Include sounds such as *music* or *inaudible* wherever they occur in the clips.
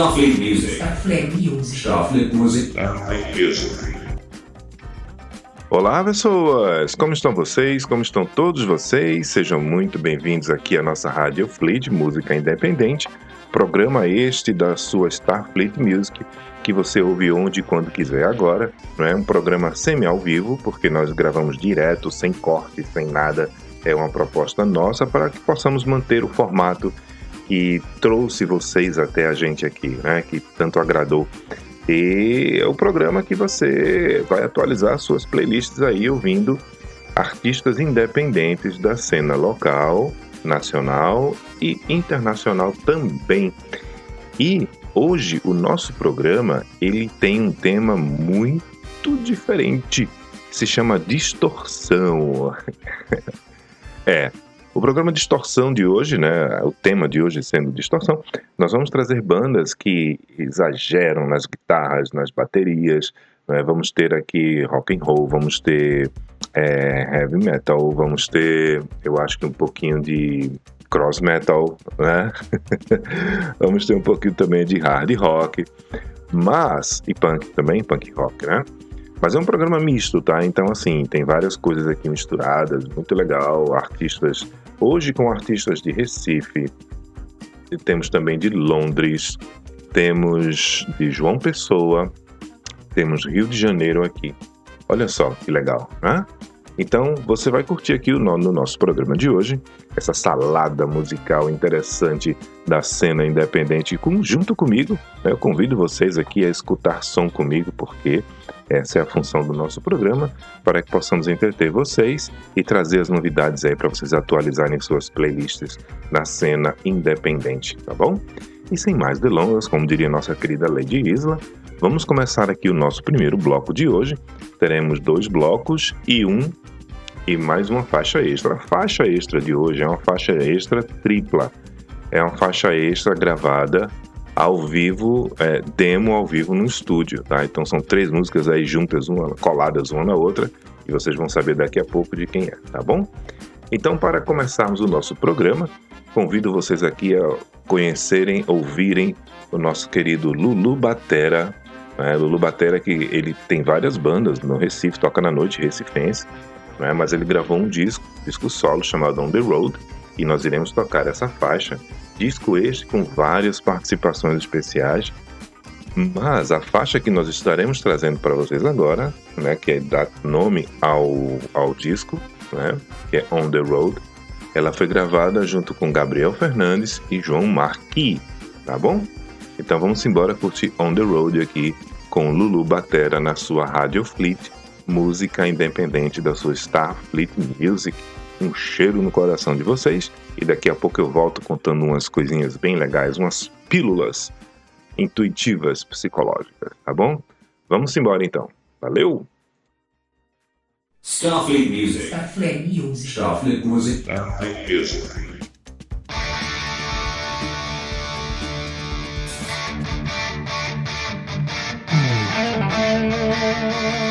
Starfleet Music. Starfleet Music. Starfleet Music. Olá, pessoas! Como estão vocês? Como estão todos vocês? Sejam muito bem-vindos aqui à nossa Rádio Fleet Música Independente, programa este da sua Starfleet Music, que você ouve onde e quando quiser agora. Não é um programa semi ao vivo, porque nós gravamos direto, sem corte, sem nada. É uma proposta nossa para que possamos manter o formato que trouxe vocês até a gente aqui, né? Que tanto agradou. E é o programa que você vai atualizar suas playlists aí ouvindo artistas independentes da cena local, nacional e internacional também. E hoje o nosso programa ele tem um tema muito diferente. Se chama distorção. *laughs* é, o programa Distorção de hoje, né, o tema de hoje sendo Distorção, nós vamos trazer bandas que exageram nas guitarras, nas baterias, né, vamos ter aqui rock and roll, vamos ter é, heavy metal, vamos ter, eu acho que um pouquinho de cross metal, né? *laughs* vamos ter um pouquinho também de hard rock, mas e punk também, punk rock, né? Mas é um programa misto, tá? Então, assim, tem várias coisas aqui misturadas, muito legal. Artistas, hoje com artistas de Recife, temos também de Londres, temos de João Pessoa, temos Rio de Janeiro aqui. Olha só que legal, né? Então, você vai curtir aqui no, nosso programa de hoje essa salada musical interessante da cena independente junto comigo. Né? Eu convido vocês aqui a escutar som comigo, porque essa é a função do nosso programa, para que possamos entreter vocês e trazer as novidades aí para vocês atualizarem suas playlists na cena independente, tá bom? E sem mais delongas, como diria nossa querida Lady Isla, vamos começar aqui o nosso primeiro bloco de hoje. Teremos dois blocos e um e mais uma faixa extra. A faixa extra de hoje é uma faixa extra tripla. É uma faixa extra gravada ao vivo, é, demo ao vivo no estúdio, tá? Então são três músicas aí juntas, uma, coladas uma na outra, e vocês vão saber daqui a pouco de quem é, tá bom? Então, para começarmos o nosso programa, convido vocês aqui a conhecerem, ouvirem o nosso querido Lulu Batera. Né? Lulu Batera que ele tem várias bandas no Recife, toca na noite recifense, né? mas ele gravou um disco, disco solo chamado On The Road, e nós iremos tocar essa faixa Disco este com várias participações especiais, mas a faixa que nós estaremos trazendo para vocês agora, né, que é dar nome ao, ao disco, né, que é On the Road, ela foi gravada junto com Gabriel Fernandes e João Marqui, tá bom? Então vamos embora curtir On the Road aqui com Lulu Batera na sua Rádio Fleet, música independente da sua Starfleet Music. Um cheiro no coração de vocês e daqui a pouco eu volto contando umas coisinhas bem legais, umas pílulas intuitivas psicológicas, tá bom? Vamos embora então. Valeu! Starfleet Music. Starfleet Music. Starfleet Music. Starfleet Music. Thank you.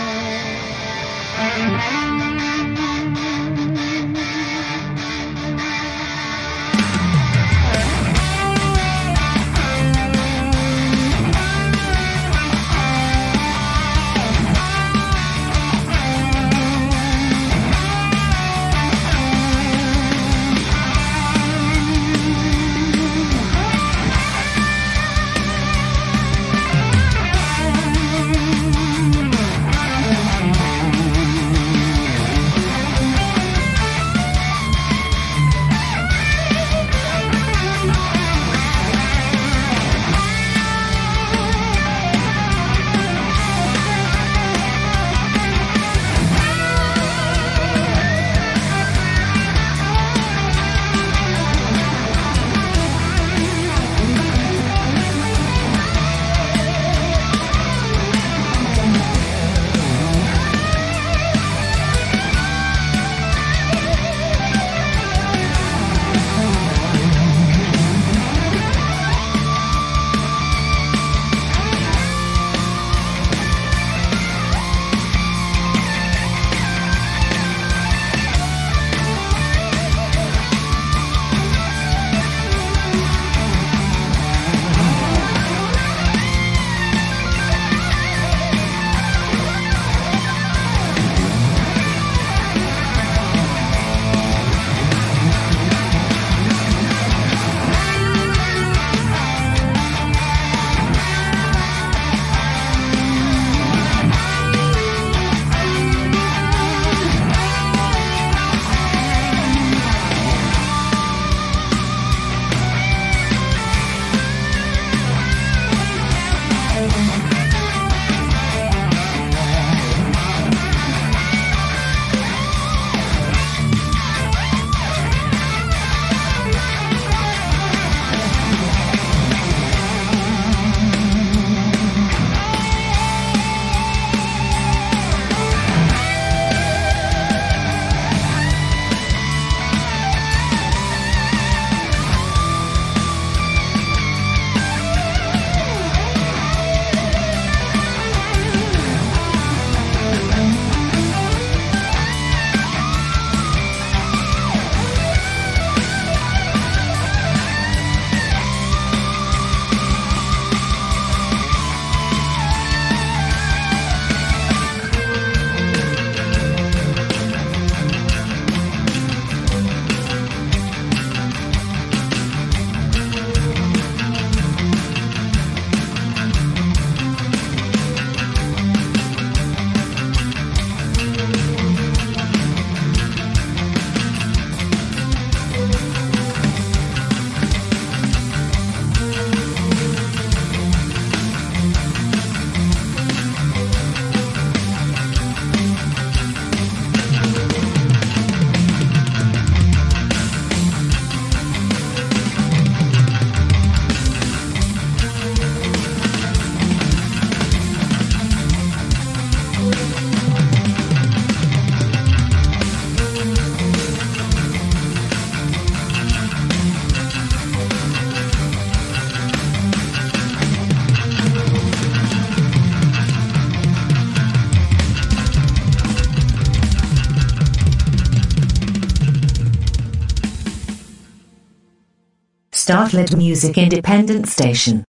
Startlet Music Independent Station.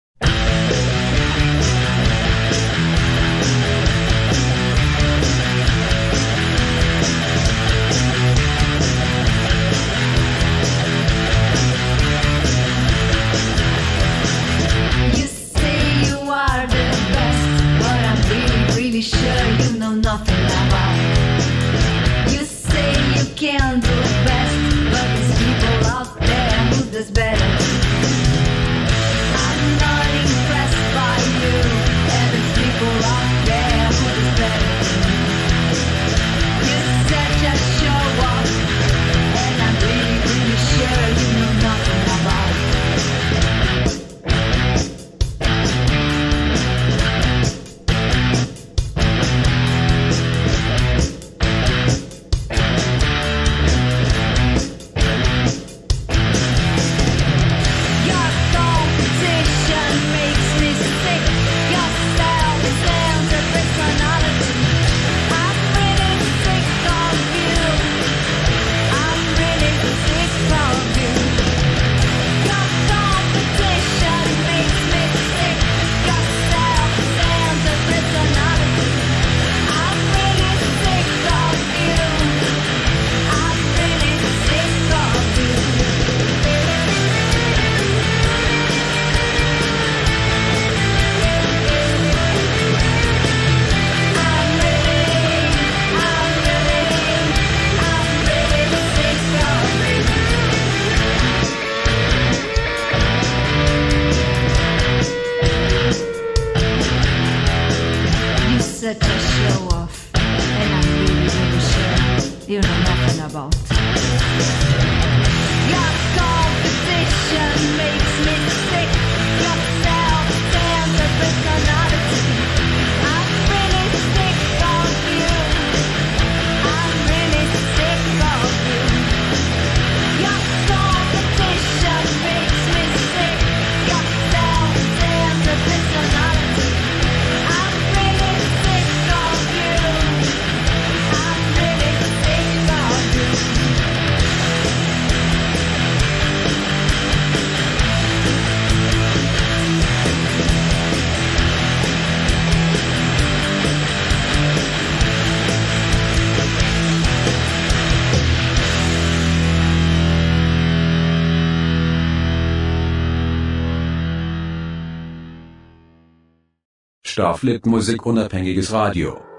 Starflit Musik unabhängiges Radio.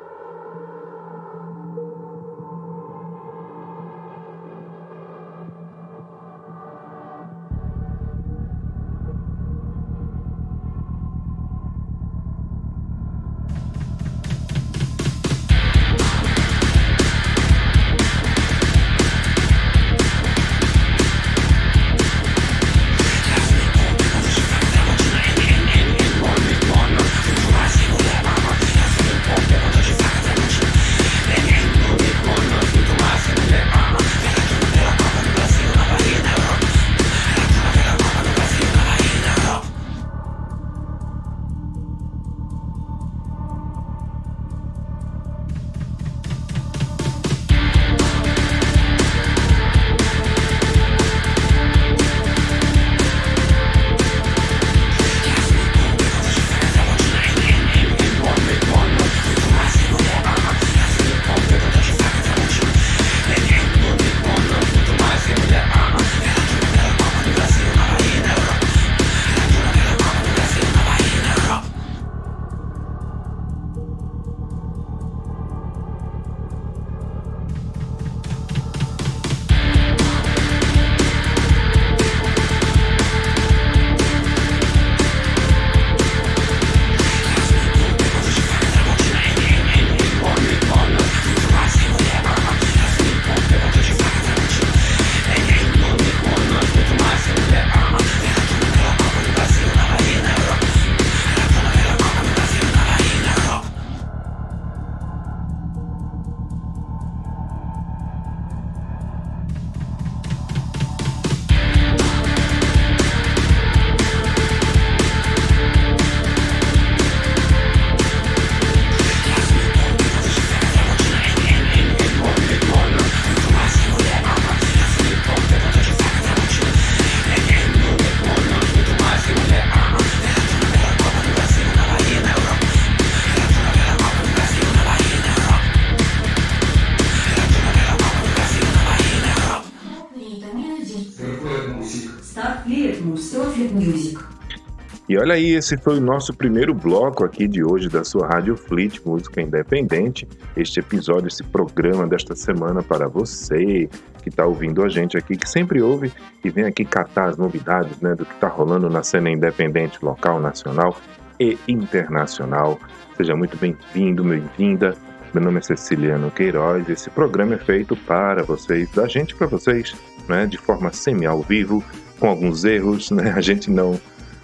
Olha aí, esse foi o nosso primeiro bloco aqui de hoje da sua Rádio Fleet Música Independente. Este episódio, esse programa desta semana para você que está ouvindo a gente aqui, que sempre ouve e vem aqui catar as novidades né, do que está rolando na cena independente local, nacional e internacional. Seja muito bem-vindo, bem-vinda. Meu nome é Ceciliano Queiroz. Esse programa é feito para vocês, da gente para vocês, né, de forma semi ao vivo, com alguns erros. Né? A gente não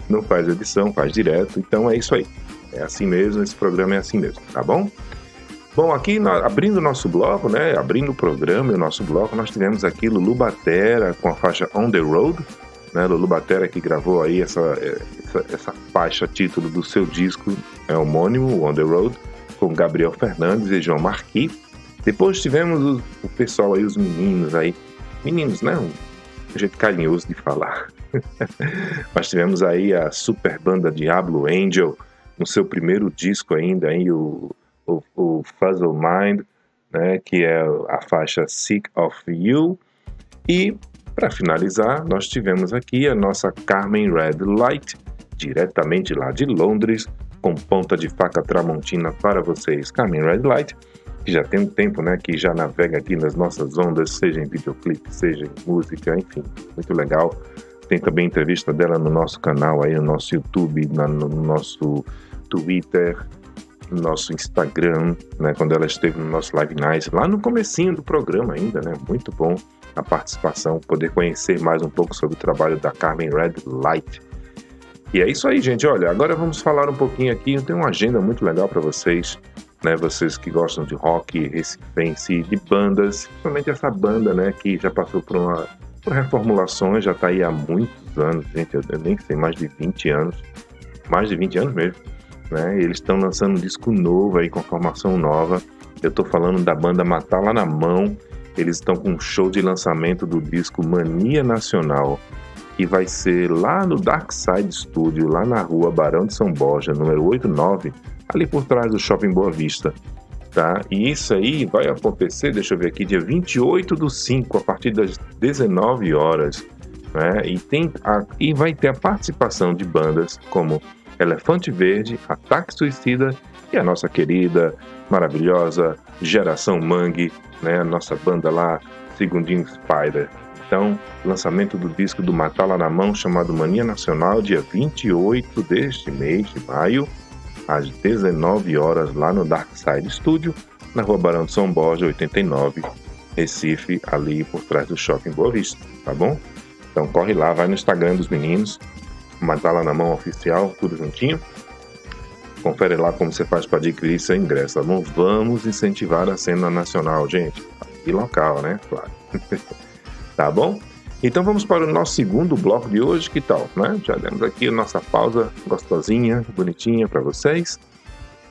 não faz edição, faz direto. Então é isso aí. É assim mesmo, esse programa é assim mesmo, tá bom? Bom, aqui na, abrindo o nosso bloco, né? Abrindo o programa e o nosso bloco, nós tivemos aqui Lulu Batera com a faixa On the Road, né? Lulu Batera que gravou aí essa, essa, essa faixa título do seu disco é homônimo, On the Road, com Gabriel Fernandes e João Marquis. Depois tivemos o, o pessoal aí, os meninos aí, meninos, né? Um jeito carinhoso de falar. Nós tivemos aí a super banda Diablo Angel no seu primeiro disco ainda, aí, o, o, o Fuzzle Mind, né, que é a faixa Sick of You. E, para finalizar, nós tivemos aqui a nossa Carmen Red Light, diretamente lá de Londres, com ponta de faca tramontina para vocês. Carmen Red Light, que já tem um tempo, né, que já navega aqui nas nossas ondas, seja em videoclipe, seja em música, enfim, muito legal. Tem também entrevista dela no nosso canal aí, no nosso YouTube, na, no nosso Twitter, no nosso Instagram, né? Quando ela esteve no nosso Live Nice, lá no comecinho do programa ainda, né? Muito bom a participação, poder conhecer mais um pouco sobre o trabalho da Carmen Red Light. E é isso aí, gente. Olha, agora vamos falar um pouquinho aqui. Eu tenho uma agenda muito legal para vocês, né? Vocês que gostam de rock, recifense, de bandas, principalmente essa banda, né? Que já passou por uma por reformulações, já está aí há muitos anos, gente, eu nem sei, mais de 20 anos, mais de 20 anos mesmo, né? Eles estão lançando um disco novo aí com formação nova. Eu estou falando da banda Matar lá na mão. Eles estão com um show de lançamento do disco Mania Nacional, que vai ser lá no Dark Side Studio, lá na rua Barão de São Borja, número 89, ali por trás do Shopping Boa Vista tá? E isso aí vai acontecer, deixa eu ver aqui, dia 28 do 5, a partir das 19 horas, né? E, tem a, e vai ter a participação de bandas como Elefante Verde, Ataque Suicida e a nossa querida, maravilhosa Geração Mangue, né? A nossa banda lá, Segundinho Spider. Então, lançamento do disco do Matala na Mão, chamado Mania Nacional, dia 28 deste mês de maio às 19 horas lá no Dark Side Studio, na Rua Barão de São Borja, 89, Recife, ali por trás do Shopping Boa Vista, tá bom? Então corre lá, vai no Instagram dos meninos, matar lá na mão oficial, tudo juntinho. Confere lá como você faz para adquirir seu ingresso, tá bom? Vamos incentivar a cena nacional, gente. E local, né? Claro. *laughs* tá bom? Então vamos para o nosso segundo bloco de hoje, que tal? Né? Já demos aqui a nossa pausa gostosinha, bonitinha para vocês.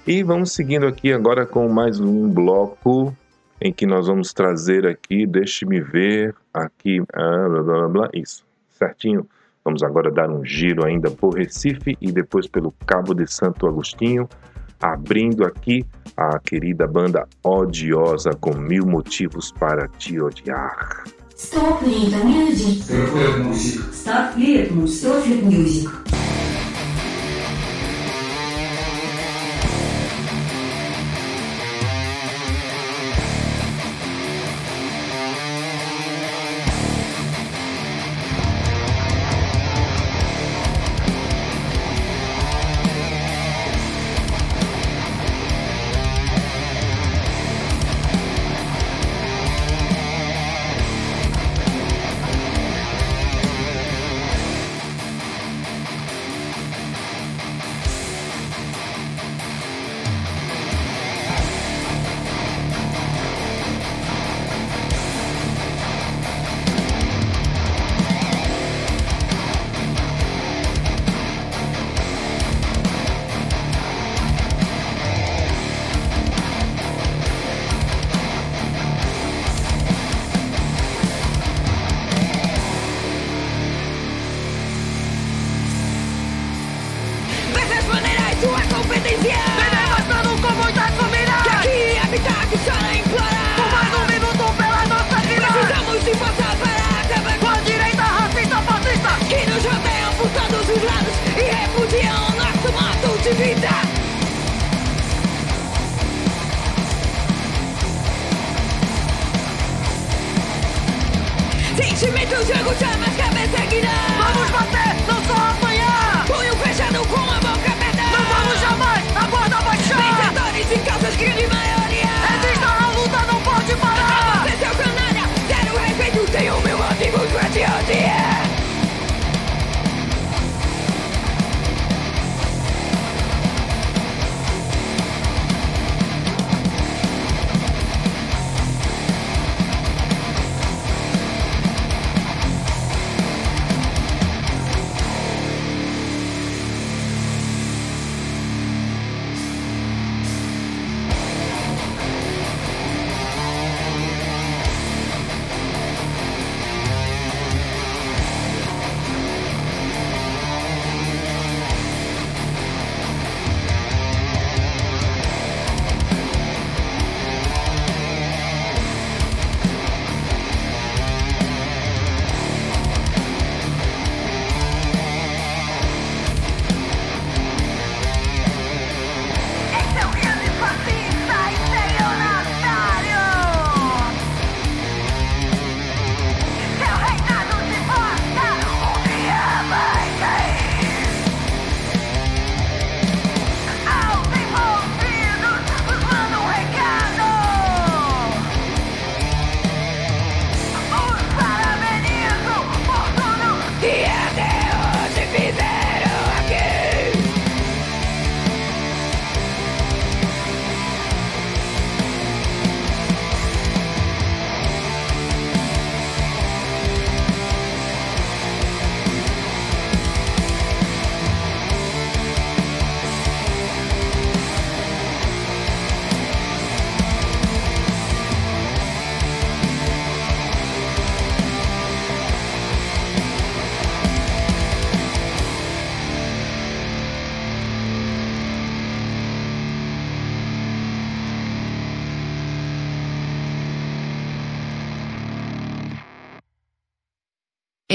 E vamos seguindo aqui agora com mais um bloco em que nós vamos trazer aqui, deixe-me ver, aqui, ah, blá, blá, blá, isso, certinho. Vamos agora dar um giro ainda por Recife e depois pelo Cabo de Santo Agostinho, abrindo aqui a querida banda Odiosa com Mil Motivos para Te Odiar. Starfleet Music. Starfleet Music. Starfleet Music.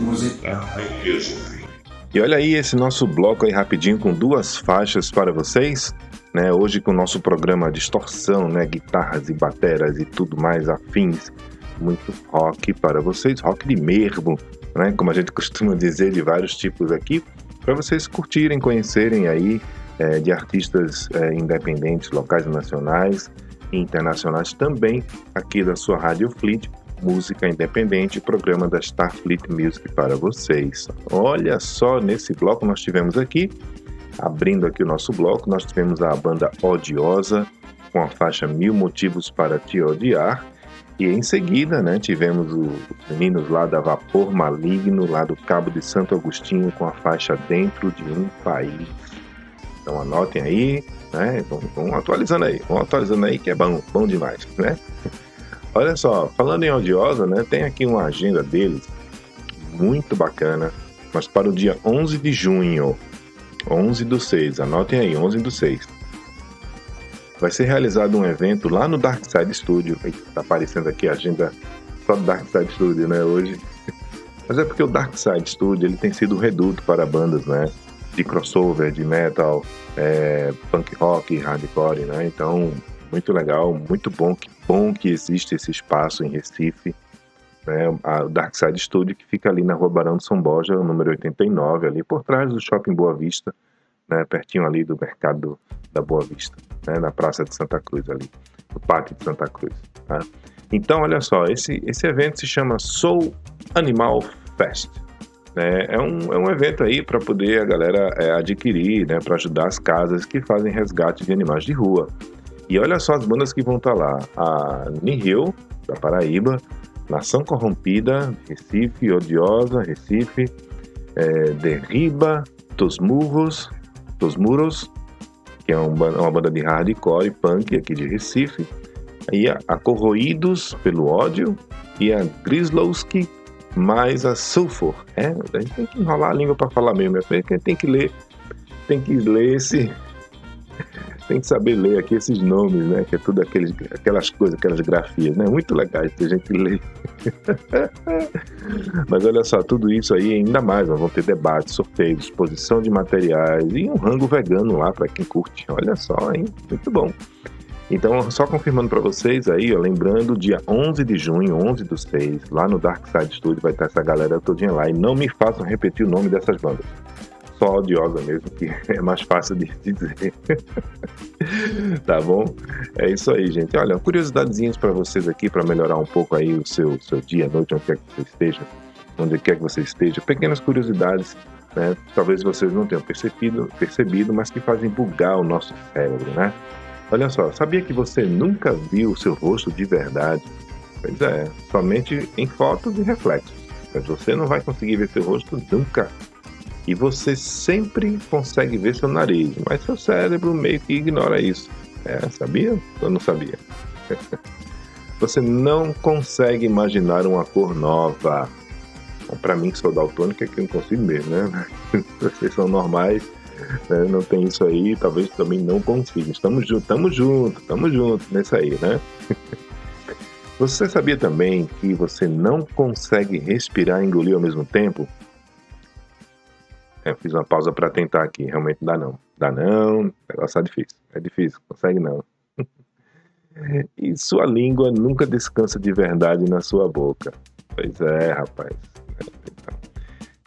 Music. Music. E olha aí esse nosso bloco aí rapidinho com duas faixas para vocês. Né, hoje com o nosso programa Distorção, né, guitarras e bateras e tudo mais afins, muito rock para vocês, rock de mesmo, né, como a gente *laughs* costuma dizer de vários tipos aqui, para vocês curtirem, conhecerem aí é, de artistas é, independentes, locais, nacionais e internacionais também aqui da sua Rádio Fleet, música independente, programa da Starfleet Music para vocês. Olha só, nesse bloco nós tivemos aqui Abrindo aqui o nosso bloco, nós tivemos a banda Odiosa com a faixa Mil Motivos para Te Odiar. E em seguida, né, tivemos os meninos lá da Vapor Maligno, lá do Cabo de Santo Agostinho, com a faixa Dentro de um País. Então anotem aí, né? Vamos, vamos atualizando aí, vamos atualizando aí que é bom, bom demais, né? Olha só, falando em Odiosa, né, tem aqui uma agenda deles muito bacana, mas para o dia 11 de junho, 11 do 6, anotem aí, 11 do 6. Vai ser realizado um evento lá no Dark Side Studio. Está aparecendo aqui a agenda só do Dark Side Studio, né, hoje. *laughs* Mas é porque o Dark Side Studio ele tem sido reduto para bandas, né, de crossover, de metal, é, punk rock, hardcore, né. Então, muito legal, muito bom, que bom que existe esse espaço em Recife. Né, a Dark Side Studio, que fica ali na Rua Barão de São Borja, número 89, ali por trás do Shopping Boa Vista, né, pertinho ali do mercado da Boa Vista, né, na Praça de Santa Cruz ali, no Parque de Santa Cruz. Tá? Então, olha só, esse, esse evento se chama Soul Animal Fest. Né? É, um, é um evento aí para poder a galera é, adquirir, né, para ajudar as casas que fazem resgate de animais de rua. E olha só as bandas que vão estar lá: a Nihil, da Paraíba, Nação Corrompida, Recife, Odiosa, Recife, é, Derriba, Tosmurros, Tosmuros, que é um, uma banda de hardcore e punk aqui de Recife, e a, a Corroídos pelo Ódio, e a Grislowski, mais a Sulfur. É, a gente tem que enrolar a língua para falar mesmo, é tem que ler, tem que ler esse, tem que saber ler aqui esses nomes, né? Que é tudo aqueles, aquelas coisas, aquelas grafias, né? Muito legais que a gente lê. *laughs* Mas olha só, tudo isso aí ainda mais, vão ter debates, sorteios, exposição de materiais e um rango vegano lá para quem curte. Olha só, hein? Muito bom. Então, só confirmando para vocês aí, ó, lembrando, dia 11 de junho, 11 do 6, lá no Dark Side Studio vai estar essa galera todinha lá. E não me façam repetir o nome dessas bandas só odiosa mesmo, que *laughs* é mais fácil de dizer. *laughs* tá bom? É isso aí, gente. Olha, curiosidadezinhas para vocês aqui, para melhorar um pouco aí o seu, seu dia, noite, onde quer que você esteja, onde quer que você esteja. Pequenas curiosidades, né? Talvez vocês não tenham percebido, percebido, mas que fazem bugar o nosso cérebro, né? Olha só, sabia que você nunca viu o seu rosto de verdade? Pois é, somente em fotos e reflexos. Mas você não vai conseguir ver seu rosto nunca e você sempre consegue ver seu nariz, mas seu cérebro meio que ignora isso. É, sabia? Eu não sabia. *laughs* você não consegue imaginar uma cor nova. Para mim, que sou daltônico, é que eu não consigo mesmo, né? *laughs* Vocês são normais, né? não tem isso aí, talvez também não consiga. Estamos juntos, estamos juntos, estamos juntos nesse aí, né? *laughs* Você sabia também que você não consegue respirar e engolir ao mesmo tempo? É, fiz uma pausa para tentar aqui, realmente dá não. Dá não, o negócio é difícil. É difícil, consegue não. *laughs* e sua língua nunca descansa de verdade na sua boca. Pois é, rapaz. Então,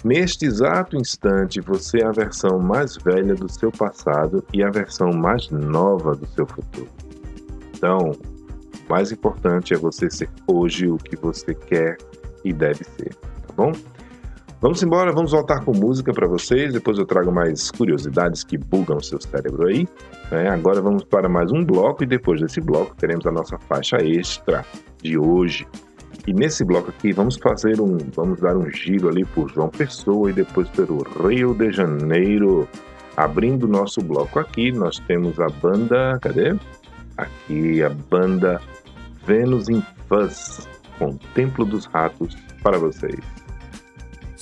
neste exato instante, você é a versão mais velha do seu passado e a versão mais nova do seu futuro. Então, o mais importante é você ser hoje o que você quer e deve ser, tá bom? Vamos embora, vamos voltar com música para vocês. Depois eu trago mais curiosidades que bugam o seu cérebro aí. É, agora vamos para mais um bloco e depois desse bloco teremos a nossa faixa extra de hoje. E nesse bloco aqui vamos fazer um, vamos dar um giro ali por João Pessoa e depois pelo Rio de Janeiro. Abrindo nosso bloco aqui, nós temos a banda, cadê? Aqui a banda Vênus em Fuzz com Templo dos Ratos para vocês.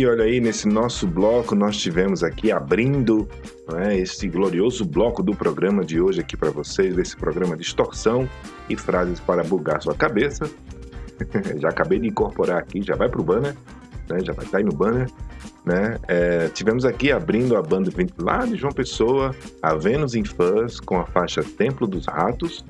E olha aí, nesse nosso bloco, nós tivemos aqui abrindo né, esse glorioso bloco do programa de hoje aqui para vocês, desse programa Distorção e Frases para Bugar Sua Cabeça. *laughs* já acabei de incorporar aqui, já vai pro banner, né, já vai estar aí no banner. Né? É, tivemos aqui abrindo a banda lá de João Pessoa, a Vênus em Fãs, com a faixa Templo dos Ratos.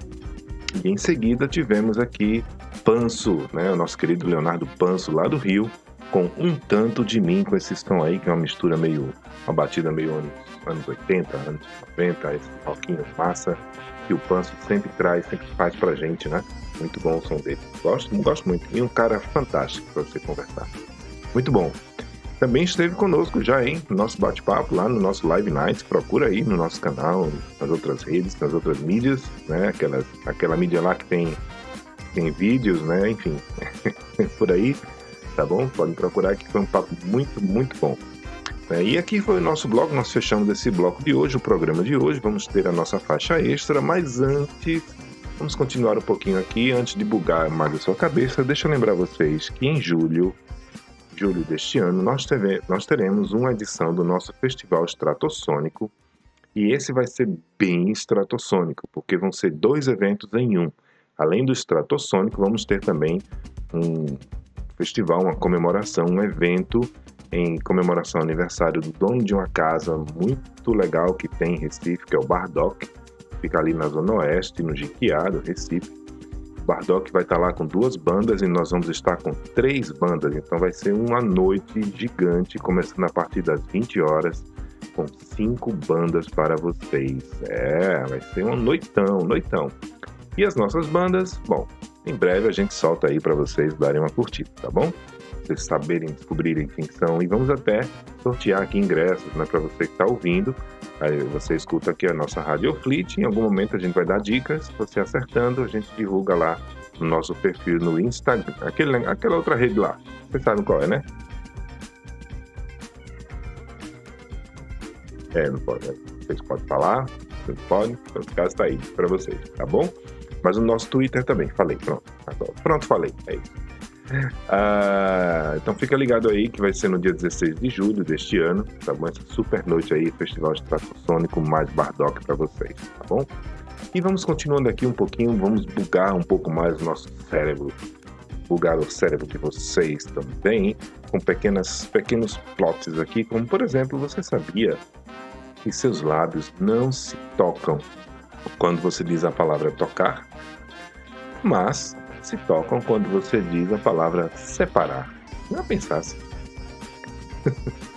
E em seguida tivemos aqui Panso, né, o nosso querido Leonardo Panso lá do Rio, com um tanto de mim com esse som aí, que é uma mistura meio, uma batida meio anos, anos 80, anos 90, esse rockinho massa que o Panso sempre traz, sempre faz pra gente, né? Muito bom o som dele. Gosto, gosto muito. E um cara fantástico para você conversar. Muito bom. Também esteve conosco já, hein? No nosso bate-papo lá no nosso Live Nights. Procura aí no nosso canal, nas outras redes, nas outras mídias, né? Aquela, aquela mídia lá que tem, tem vídeos, né? Enfim, *laughs* por aí, tá bom? Podem procurar que foi um papo muito, muito bom. É, e aqui foi o nosso bloco, nós fechamos esse bloco de hoje, o programa de hoje. Vamos ter a nossa faixa extra, mas antes, vamos continuar um pouquinho aqui. Antes de bugar mais a sua cabeça, deixa eu lembrar vocês que em julho, julho deste ano, nós, teve, nós teremos uma edição do nosso Festival Estratosônico. E esse vai ser bem estratosônico, porque vão ser dois eventos em um. Além do estratosônico, vamos ter também um festival, uma comemoração, um evento em comemoração ao aniversário do dono de uma casa muito legal que tem em Recife, que é o Bardock. Fica ali na Zona Oeste, no Jiquiá, do Recife. O Bardock vai estar lá com duas bandas e nós vamos estar com três bandas. Então vai ser uma noite gigante, começando a partir das 20 horas, com cinco bandas para vocês. É, vai ser um noitão, noitão. E as nossas bandas, bom, em breve a gente solta aí para vocês darem uma curtida, tá bom? Vocês saberem, descobrirem quem são e vamos até sortear aqui ingressos, né, para você que está ouvindo. Aí você escuta aqui a nossa Rádio Fleet, em algum momento a gente vai dar dicas, você acertando, a gente divulga lá no nosso perfil no Instagram, aquele, aquela outra rede lá. Vocês sabem qual é, né? É, não pode. né? Vocês podem falar, vocês podem, então o caso tá aí para vocês, tá bom? Mas o nosso Twitter também, falei, pronto. Agora, pronto, falei, é isso. Ah, então fica ligado aí que vai ser no dia 16 de julho deste ano, tá bom? Essa super noite aí, Festival Estratosônico mais Bardock para vocês, tá bom? E vamos continuando aqui um pouquinho, vamos bugar um pouco mais o nosso cérebro. Bugar o cérebro de vocês também, com pequenas, pequenos plots aqui, como por exemplo, você sabia que seus lábios não se tocam quando você diz a palavra tocar, mas se tocam quando você diz a palavra separar. Não pensasse. *laughs*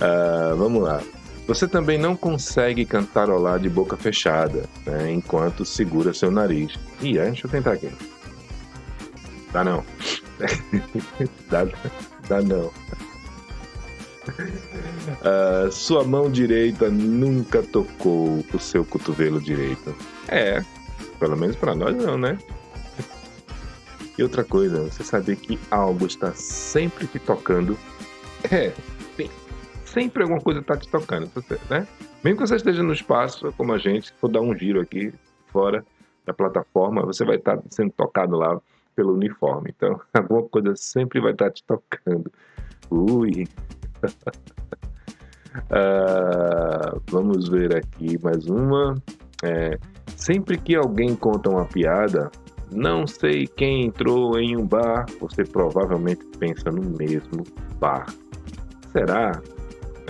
Ah, vamos lá. Você também não consegue cantarolar de boca fechada, né, enquanto segura seu nariz. É, deixa eu tentar aqui. Dá não. *laughs* dá, dá não. Ah, sua mão direita nunca tocou o seu cotovelo direito. É, pelo menos para nós não, né? E outra coisa, você saber que algo está sempre te tocando. É, tem, sempre alguma coisa está te tocando, você, né? Mesmo que você esteja no espaço, como a gente, se for dar um giro aqui fora da plataforma, você vai estar sendo tocado lá pelo uniforme. Então, *laughs* alguma coisa sempre vai estar te tocando. Ui! *laughs* Ah, vamos ver aqui mais uma. É, sempre que alguém conta uma piada, não sei quem entrou em um bar, você provavelmente pensa no mesmo bar. Será?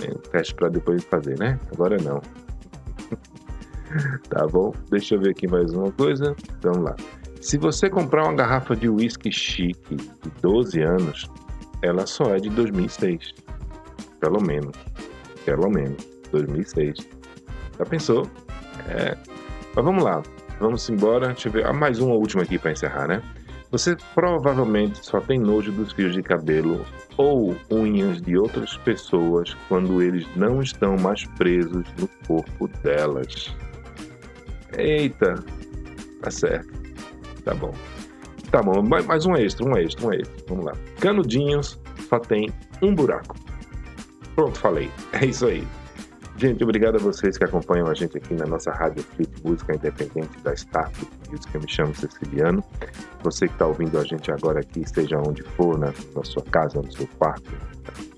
É um teste para depois fazer, né? Agora não. *laughs* tá bom? Deixa eu ver aqui mais uma coisa. Vamos lá. Se você comprar uma garrafa de whisky chique de 12 anos, ela só é de 2006. Pelo menos. Pelo menos. 2006. Já pensou? É. Mas vamos lá. Vamos embora. Deixa eu ver. Ah, mais uma última aqui para encerrar, né? Você provavelmente só tem nojo dos fios de cabelo ou unhas de outras pessoas quando eles não estão mais presos no corpo delas. Eita, tá certo. Tá bom. Tá bom, mais um extra, um extra, um extra. Vamos lá. Canudinhos só tem um buraco. Pronto, falei. É isso aí. Gente, obrigado a vocês que acompanham a gente aqui na nossa rádio Flip Música Independente da Star Flip Music. Eu me chamo Ceciliano. Você que está ouvindo a gente agora aqui, seja onde for, na, na sua casa, no seu quarto,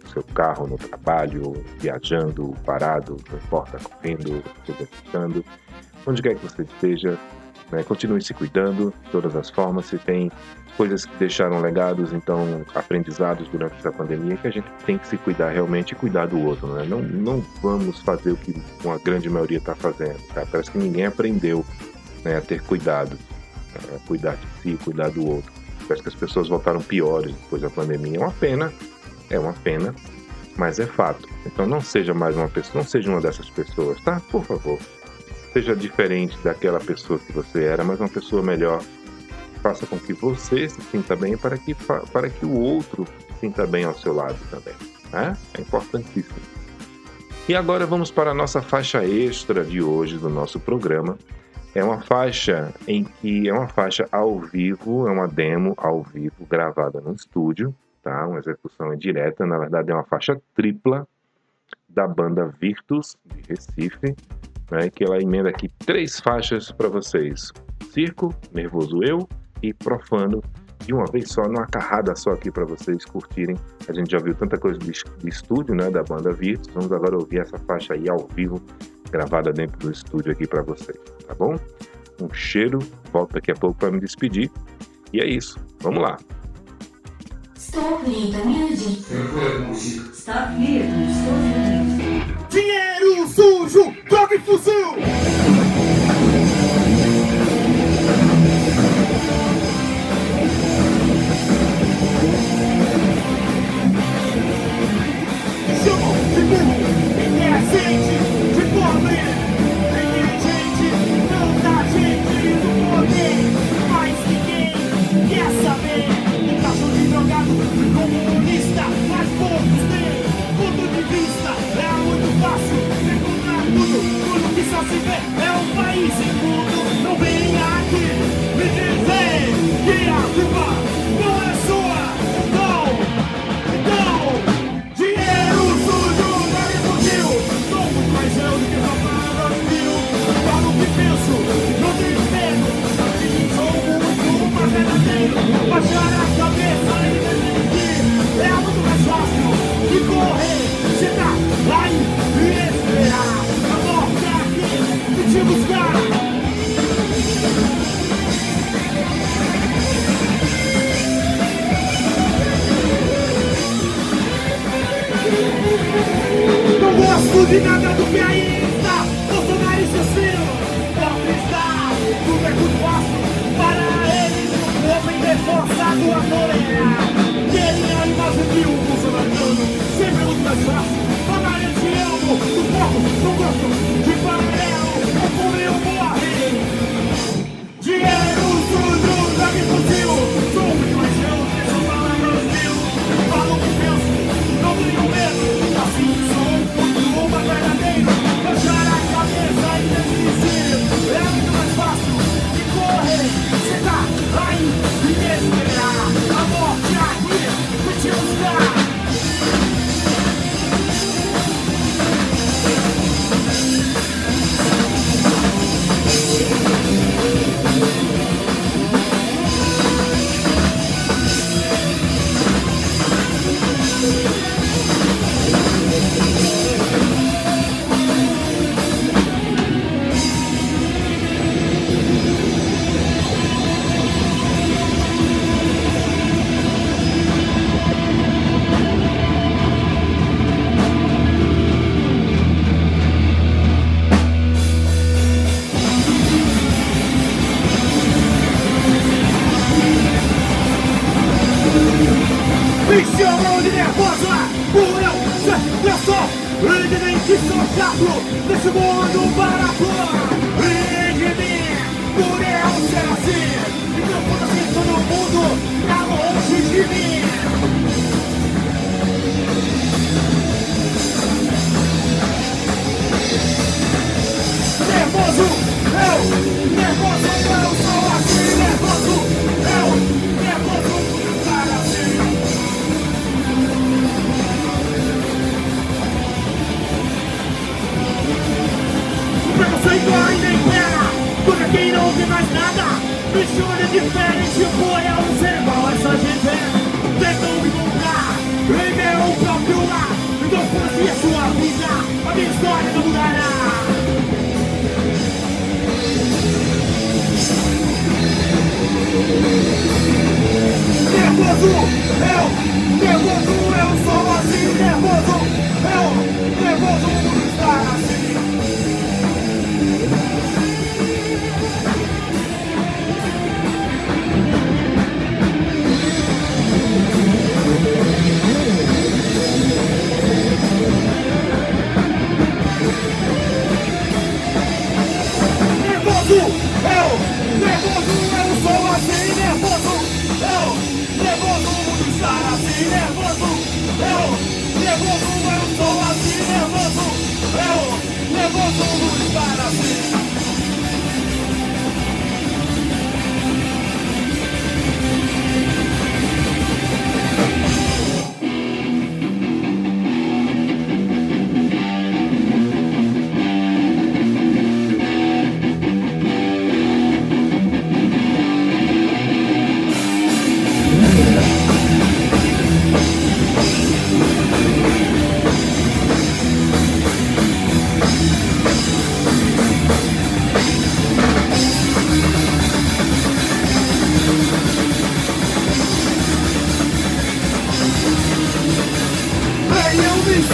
no seu carro, no trabalho, viajando, parado, não importa, correndo, exercitando, onde quer que você esteja, né, continue se cuidando de todas as formas. Se tem coisas que deixaram legados, então aprendizados durante essa pandemia, que a gente tem que se cuidar realmente e cuidar do outro. Né? Não, não vamos fazer o que uma grande maioria está fazendo. Tá? Parece que ninguém aprendeu né, a ter cuidado, né, cuidar de si, cuidar do outro. Parece que as pessoas voltaram piores depois da pandemia. É uma pena, é uma pena, mas é fato. Então não seja mais uma pessoa, não seja uma dessas pessoas, tá? Por favor. Seja diferente daquela pessoa que você era, mas uma pessoa melhor. Faça com que você se sinta bem para que, para que o outro se sinta bem ao seu lado também. Né? É importantíssimo. E agora vamos para a nossa faixa extra de hoje do nosso programa. É uma faixa em que é uma faixa ao vivo, é uma demo ao vivo gravada no estúdio, tá? Uma execução direta, na verdade é uma faixa tripla da banda Virtus de Recife, né? Que ela emenda aqui três faixas para vocês: Circo, Nervoso Eu e Profano. De uma vez só, numa carrada só aqui para vocês curtirem. A gente já viu tanta coisa de, de estúdio, né, da banda Virtus. Vamos agora ouvir essa faixa aí ao vivo, gravada dentro do estúdio aqui para vocês, tá bom? Um cheiro, volto daqui a pouco para me despedir. E é isso, vamos lá. Stop Music. Stop Music. Dinheiro sujo, droga e fuzil! E nada do que aí está. Assassino Pode estar Tudo é muito fácil Para eles O homem reforçado a tolerar Querem a imagem de um bolsonariano Sempre é muito mais fácil. Falar eu amo. Do foco, não gosto De paralelo Preconceito ainda impera Porque quem não vê mais nada Me chama de diferente não ser igual a essa gente Tentam me encontrar Em meu próprio lar Então foda-se a sua vida A minha história não mudará. Nervoso, eu, nervoso, eu sou assim, nervoso, eu, nervoso por estar assim. Nervoso, nervoso, eu sou assim, nervoso, eu, nervoso por estar assim,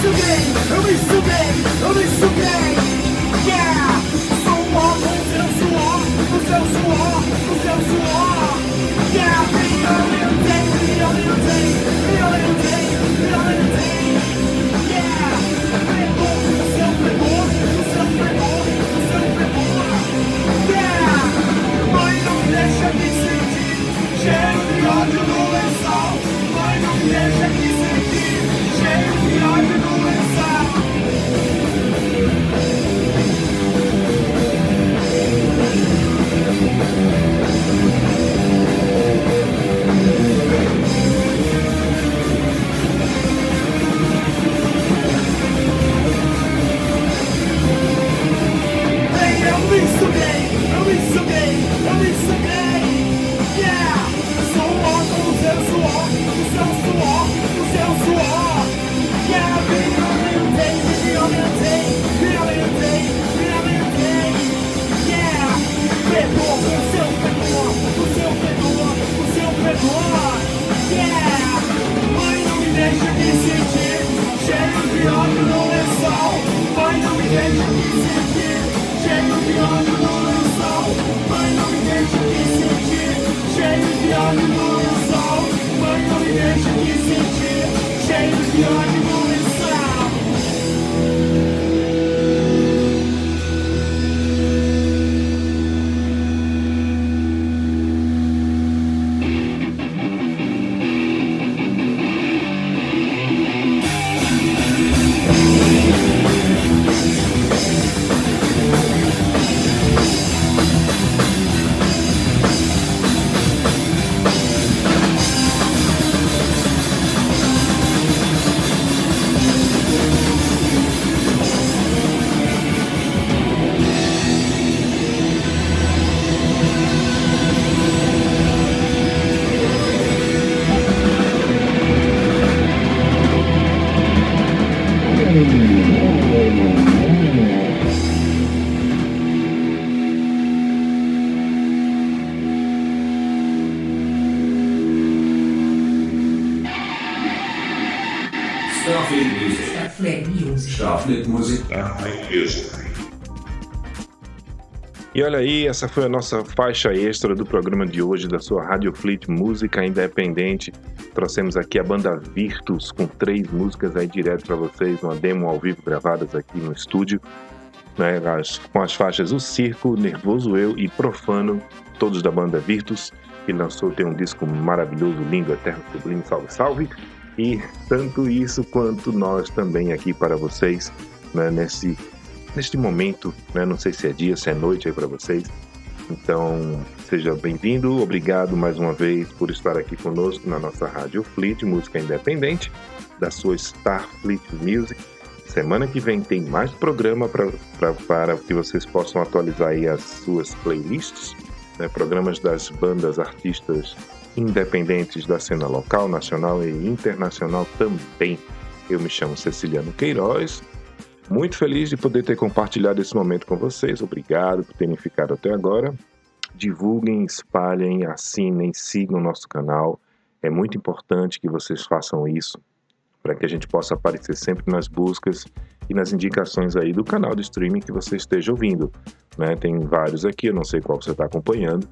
suguei, eu me suguei, eu me suguei. eu me Yeah, sou o órgão do seu suor Do seu suor, do seu suor. Yeah, me alimentei, me alimentei Me alimentei, me alimentei. Yeah, o seu perdão O seu perdão, o seu perdão. Yeah, mãe não me deixa me sentir Cheio de ódio no lençol. Mãe não me deixa me sentir Cheio de ódio no Yardımımız ol Bana bir gerçek hissetçi Şey bir yardımımız olha aí, essa foi a nossa faixa extra do programa de hoje da sua Rádio Fleet Música Independente. Trouxemos aqui a banda Virtus com três músicas aí direto para vocês, uma demo ao vivo gravadas aqui no estúdio, né, as- com as faixas O Circo, Nervoso Eu e Profano, todos da banda Virtus, que lançou tem um disco maravilhoso, lindo, eterno, sublime, salve, salve. E tanto isso quanto nós também aqui para vocês, né, nesse neste momento, né? Não sei se é dia, se é noite aí para vocês. Então, seja bem-vindo, obrigado mais uma vez por estar aqui conosco na nossa Rádio Fleet, música independente, da sua Starfleet Music. Semana que vem tem mais programa pra, pra- para que vocês possam atualizar aí as suas playlists, né? programas das bandas artistas independentes da cena local, nacional e internacional também. Eu me chamo Ceciliano Queiroz, muito feliz de poder ter compartilhado esse momento com vocês. Obrigado por terem ficado até agora. Divulguem, espalhem, assinem, sigam o nosso canal. É muito importante que vocês façam isso para que a gente possa aparecer sempre nas buscas e nas indicações aí do canal de streaming que você esteja ouvindo. né? Tem vários aqui, eu não sei qual você está acompanhando,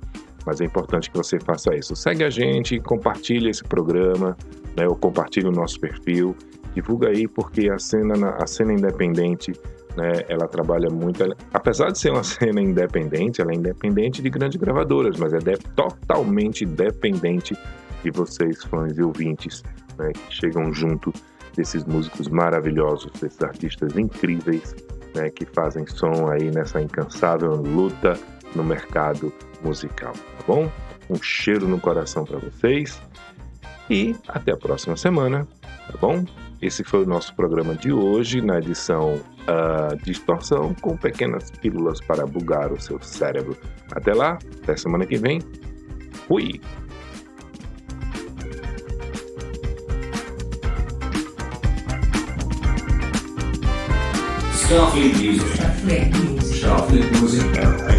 mas é importante que você faça isso. Segue a gente, compartilhe esse programa, né? ou compartilhe o nosso perfil divulga aí porque a cena na- a cena independente né, ela trabalha muito apesar de ser uma *laughs* cena independente ela é independente de grandes gravadoras mas é de- totalmente dependente de vocês fãs e ouvintes né, que chegam junto desses músicos maravilhosos desses artistas incríveis né, que fazem som aí nessa incansável luta no mercado musical tá bom? Um cheiro no coração para vocês e até a próxima semana tá bom esse foi o nosso programa de hoje, na edição ah, Distorção, com pequenas pílulas para bugar o seu cérebro. Até lá, até semana que vem. Fui! Starfleet Music. Starfleet Music.